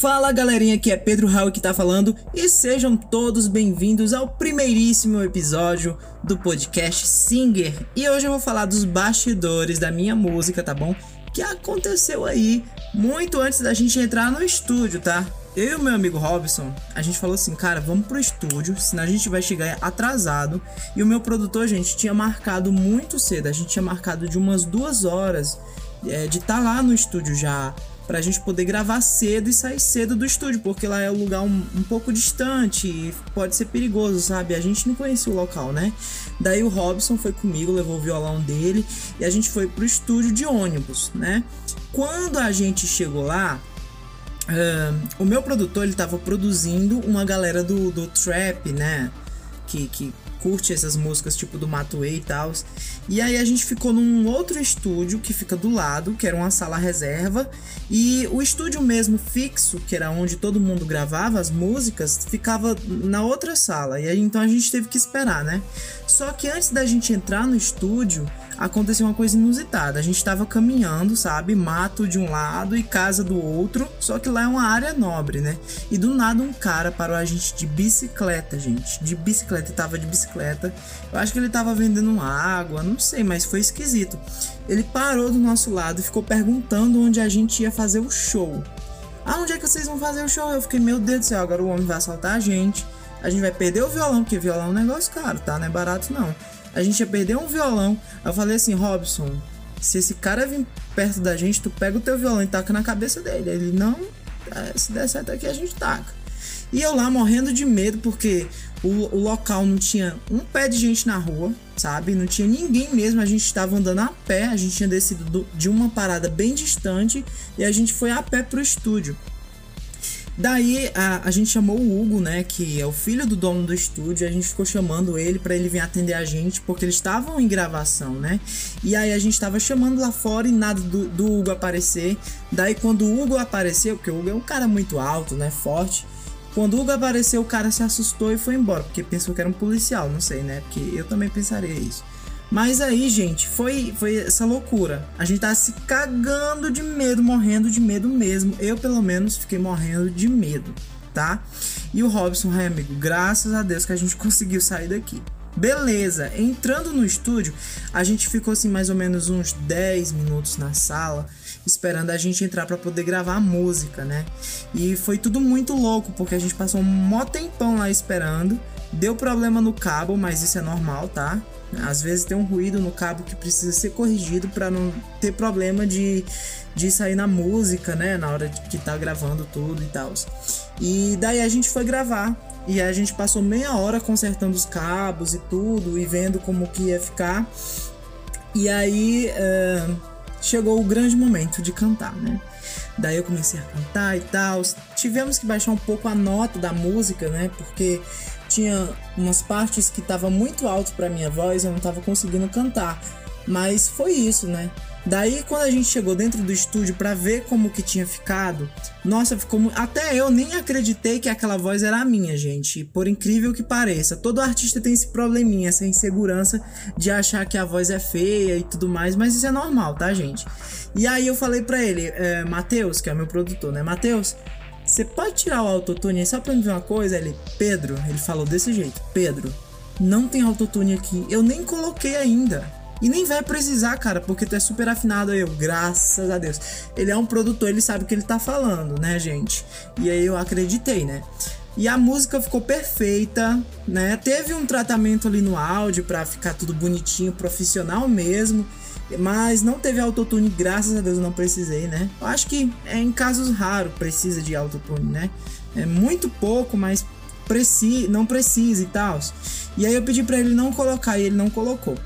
Fala galerinha, aqui é Pedro Raul que tá falando e sejam todos bem-vindos ao primeiríssimo episódio do podcast Singer. E hoje eu vou falar dos bastidores da minha música, tá bom? Que aconteceu aí muito antes da gente entrar no estúdio, tá? Eu e o meu amigo Robson, a gente falou assim, cara, vamos pro estúdio, senão a gente vai chegar atrasado. E o meu produtor, gente, tinha marcado muito cedo, a gente tinha marcado de umas duas horas é, de estar tá lá no estúdio já pra gente poder gravar cedo e sair cedo do estúdio, porque lá é um lugar um, um pouco distante e pode ser perigoso, sabe? A gente não conhecia o local, né? Daí o Robson foi comigo, levou o violão dele e a gente foi pro estúdio de ônibus, né? Quando a gente chegou lá, uh, o meu produtor ele tava produzindo uma galera do, do trap, né? Que, que curte essas músicas tipo do Matuei e tal. E aí a gente ficou num outro estúdio que fica do lado, que era uma sala reserva, e o estúdio mesmo fixo, que era onde todo mundo gravava as músicas, ficava na outra sala. E aí então a gente teve que esperar, né? Só que antes da gente entrar no estúdio, aconteceu uma coisa inusitada. A gente estava caminhando, sabe? Mato de um lado e casa do outro. Só que lá é uma área nobre, né? E do nada um cara parou a gente de bicicleta, gente. De bicicleta, tava de bicicleta. Eu acho que ele tava vendendo água, não sei, mas foi esquisito. Ele parou do nosso lado e ficou perguntando onde a gente ia fazer o show. Ah, onde é que vocês vão fazer o show? Eu fiquei, meu Deus do céu, agora o homem vai assaltar a gente. A gente vai perder o violão, porque violão é um negócio caro, tá? Não é barato não a gente ia perder um violão. Eu falei assim, Robson, se esse cara vir perto da gente, tu pega o teu violão e taca na cabeça dele. Ele, não, é, se der certo aqui a gente taca. E eu lá morrendo de medo, porque o, o local não tinha um pé de gente na rua, sabe? Não tinha ninguém mesmo. A gente estava andando a pé, a gente tinha descido do, de uma parada bem distante e a gente foi a pé pro estúdio. Daí a, a gente chamou o Hugo, né, que é o filho do dono do estúdio, a gente ficou chamando ele para ele vir atender a gente, porque eles estavam em gravação, né? E aí a gente tava chamando lá fora e nada do, do Hugo aparecer. Daí quando o Hugo apareceu, porque o Hugo é um cara muito alto, né, forte, quando o Hugo apareceu, o cara se assustou e foi embora, porque pensou que era um policial, não sei, né? Porque eu também pensaria isso. Mas aí, gente, foi, foi essa loucura. A gente tá se cagando de medo, morrendo de medo mesmo. Eu, pelo menos, fiquei morrendo de medo, tá? E o Robson, ai, amigo, graças a Deus que a gente conseguiu sair daqui. Beleza, entrando no estúdio, a gente ficou assim mais ou menos uns 10 minutos na sala, esperando a gente entrar para poder gravar a música, né? E foi tudo muito louco, porque a gente passou um mó tempão lá esperando. Deu problema no cabo, mas isso é normal, tá? Às vezes tem um ruído no cabo que precisa ser corrigido para não ter problema de, de sair na música, né? Na hora de que tá gravando tudo e tal. E daí a gente foi gravar. E a gente passou meia hora consertando os cabos e tudo e vendo como que ia ficar. E aí uh, chegou o grande momento de cantar, né? Daí eu comecei a cantar e tal. Tivemos que baixar um pouco a nota da música, né? Porque tinha umas partes que tava muito alto para minha voz, eu não tava conseguindo cantar. Mas foi isso, né? Daí quando a gente chegou dentro do estúdio para ver como que tinha ficado, nossa, ficou até eu nem acreditei que aquela voz era a minha, gente. Por incrível que pareça, todo artista tem esse probleminha, essa insegurança de achar que a voz é feia e tudo mais, mas isso é normal, tá, gente? E aí eu falei para ele, é, Matheus, que é o meu produtor, né? Matheus, você pode tirar o autotune só pra me ver uma coisa? Ele, Pedro, ele falou desse jeito: Pedro, não tem autotune aqui. Eu nem coloquei ainda. E nem vai precisar, cara, porque tu é super afinado aí, eu, graças a Deus. Ele é um produtor, ele sabe o que ele tá falando, né, gente? E aí eu acreditei, né? E a música ficou perfeita, né? Teve um tratamento ali no áudio para ficar tudo bonitinho, profissional mesmo. Mas não teve autotune, graças a Deus eu não precisei, né? Eu acho que é em casos raros precisa de autotune, né? É muito pouco, mas preci não precisa e tal. E aí eu pedi para ele não colocar e ele não colocou.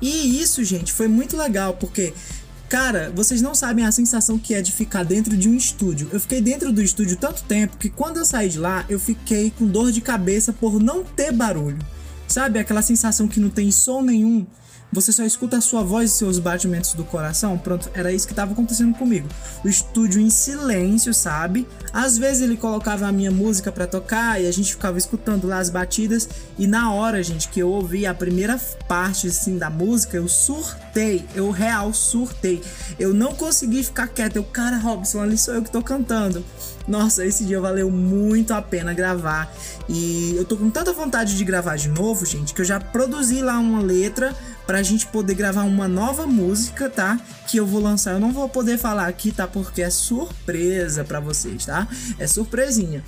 E isso, gente, foi muito legal, porque Cara, vocês não sabem a sensação que é de ficar dentro de um estúdio. Eu fiquei dentro do estúdio tanto tempo que quando eu saí de lá, eu fiquei com dor de cabeça por não ter barulho. Sabe aquela sensação que não tem som nenhum? Você só escuta a sua voz e seus batimentos do coração. Pronto, era isso que estava acontecendo comigo. O estúdio em silêncio, sabe? Às vezes ele colocava a minha música para tocar e a gente ficava escutando lá as batidas e na hora, gente, que eu ouvi a primeira parte assim da música, eu surtei, eu real surtei. Eu não consegui ficar quieto. Eu, cara, Robson, ali sou eu que tô cantando. Nossa, esse dia valeu muito a pena gravar. E eu tô com tanta vontade de gravar de novo, gente, que eu já produzi lá uma letra pra gente poder gravar uma nova música, tá? Que eu vou lançar. Eu não vou poder falar aqui, tá? Porque é surpresa para vocês, tá? É surpresinha.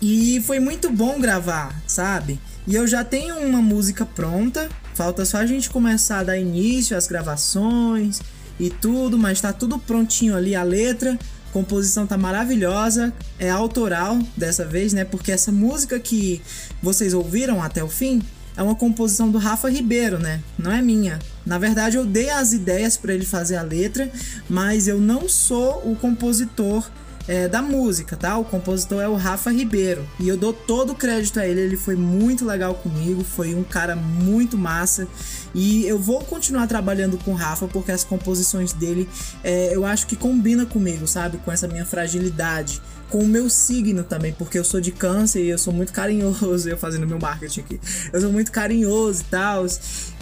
E foi muito bom gravar, sabe? E eu já tenho uma música pronta. Falta só a gente começar a dar início às gravações e tudo, mas tá tudo prontinho ali a letra. Composição tá maravilhosa, é autoral dessa vez, né? Porque essa música que vocês ouviram até o fim é uma composição do Rafa Ribeiro, né? Não é minha. Na verdade, eu dei as ideias para ele fazer a letra, mas eu não sou o compositor é, da música, tá? O compositor é o Rafa Ribeiro e eu dou todo o crédito a ele. Ele foi muito legal comigo, foi um cara muito massa e eu vou continuar trabalhando com o Rafa porque as composições dele é, eu acho que combina comigo, sabe? Com essa minha fragilidade com o meu signo também, porque eu sou de câncer e eu sou muito carinhoso, eu fazendo meu marketing aqui. Eu sou muito carinhoso e tal.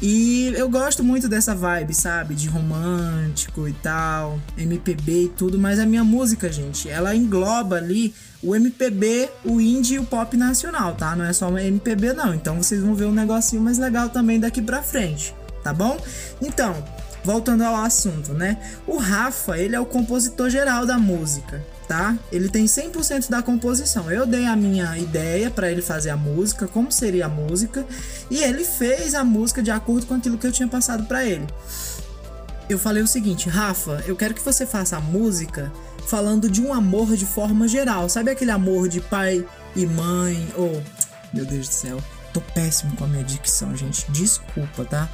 E eu gosto muito dessa vibe, sabe? De romântico e tal, MPB e tudo, mas a minha música, gente, ela engloba ali o MPB, o indie e o pop nacional, tá? Não é só MPB não. Então vocês vão ver um negocinho mais legal também daqui pra frente, tá bom? Então, voltando ao assunto, né? O Rafa, ele é o compositor geral da música tá? Ele tem 100% da composição. Eu dei a minha ideia para ele fazer a música, como seria a música, e ele fez a música de acordo com aquilo que eu tinha passado para ele. Eu falei o seguinte, Rafa, eu quero que você faça a música falando de um amor de forma geral. Sabe aquele amor de pai e mãe? Ou, oh, meu Deus do céu, tô péssimo com a minha dicção, gente. Desculpa, tá?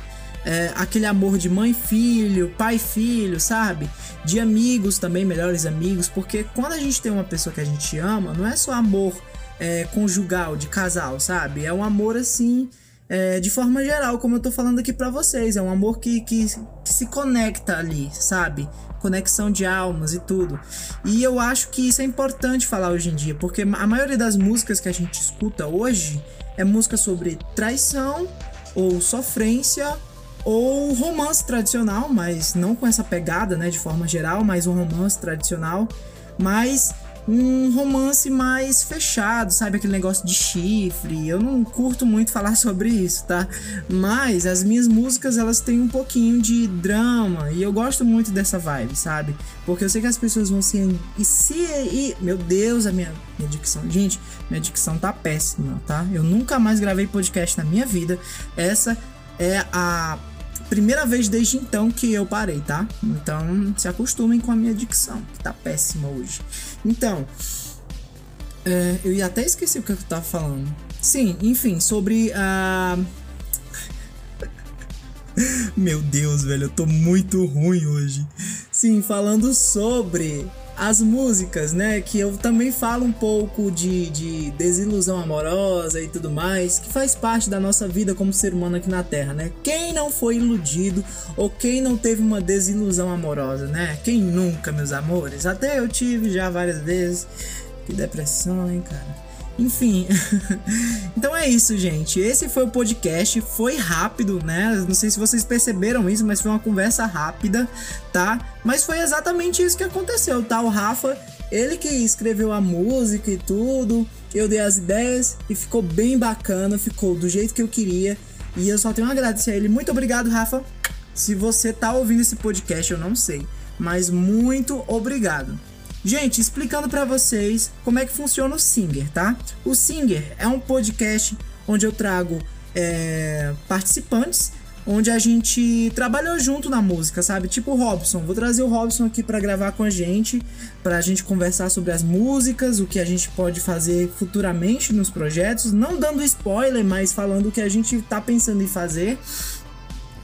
É, aquele amor de mãe filho, pai filho, sabe? De amigos também, melhores amigos, porque quando a gente tem uma pessoa que a gente ama, não é só amor é, conjugal, de casal, sabe? É um amor assim. É, de forma geral, como eu tô falando aqui para vocês, é um amor que, que, que, se conecta ali, sabe? Conexão de almas e tudo. E eu acho que isso é importante falar hoje em dia, porque a maioria das músicas que a gente escuta hoje é música sobre traição ou sofrência ou romance tradicional, mas não com essa pegada, né, de forma geral, mas um romance tradicional, mas um romance mais fechado, sabe aquele negócio de chifre. Eu não curto muito falar sobre isso, tá? Mas as minhas músicas elas têm um pouquinho de drama e eu gosto muito dessa vibe, sabe? Porque eu sei que as pessoas vão se e se e meu Deus, a minha minha dicção, gente, minha dicção tá péssima, tá? Eu nunca mais gravei podcast na minha vida. Essa é a primeira vez desde então que eu parei, tá? Então se acostumem com a minha dicção, que tá péssima hoje. Então, é, eu ia até esqueci o que eu tava falando. Sim, enfim, sobre a. Meu Deus, velho, eu tô muito ruim hoje. Sim, falando sobre as músicas, né? Que eu também falo um pouco de, de desilusão amorosa e tudo mais, que faz parte da nossa vida como ser humano aqui na Terra, né? Quem não foi iludido ou quem não teve uma desilusão amorosa, né? Quem nunca, meus amores? Até eu tive já várias vezes. Que depressão, hein, cara? Enfim. então é isso, gente. Esse foi o podcast. Foi rápido, né? Não sei se vocês perceberam isso, mas foi uma conversa rápida, tá? Mas foi exatamente isso que aconteceu, tá? O Rafa, ele que escreveu a música e tudo. Eu dei as ideias e ficou bem bacana, ficou do jeito que eu queria. E eu só tenho a agradecer a ele. Muito obrigado, Rafa. Se você tá ouvindo esse podcast, eu não sei. Mas muito obrigado. Gente, explicando para vocês como é que funciona o Singer, tá? O Singer é um podcast onde eu trago é, participantes, onde a gente trabalhou junto na música, sabe? Tipo o Robson. Vou trazer o Robson aqui para gravar com a gente, para a gente conversar sobre as músicas, o que a gente pode fazer futuramente nos projetos, não dando spoiler, mas falando o que a gente tá pensando em fazer.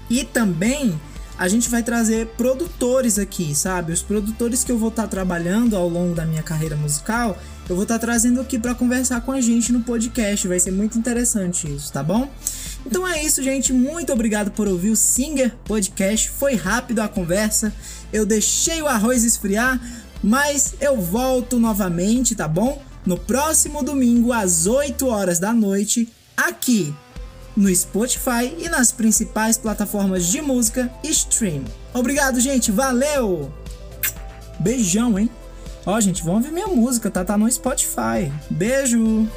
E também a gente vai trazer produtores aqui, sabe? Os produtores que eu vou estar tá trabalhando ao longo da minha carreira musical, eu vou estar tá trazendo aqui para conversar com a gente no podcast. Vai ser muito interessante isso, tá bom? Então é isso, gente. Muito obrigado por ouvir o Singer Podcast. Foi rápido a conversa. Eu deixei o arroz esfriar, mas eu volto novamente, tá bom? No próximo domingo, às 8 horas da noite, aqui no Spotify e nas principais plataformas de música e stream. Obrigado, gente. Valeu! Beijão, hein? Ó, gente, vamos ver minha música, tá? Tá no Spotify. Beijo!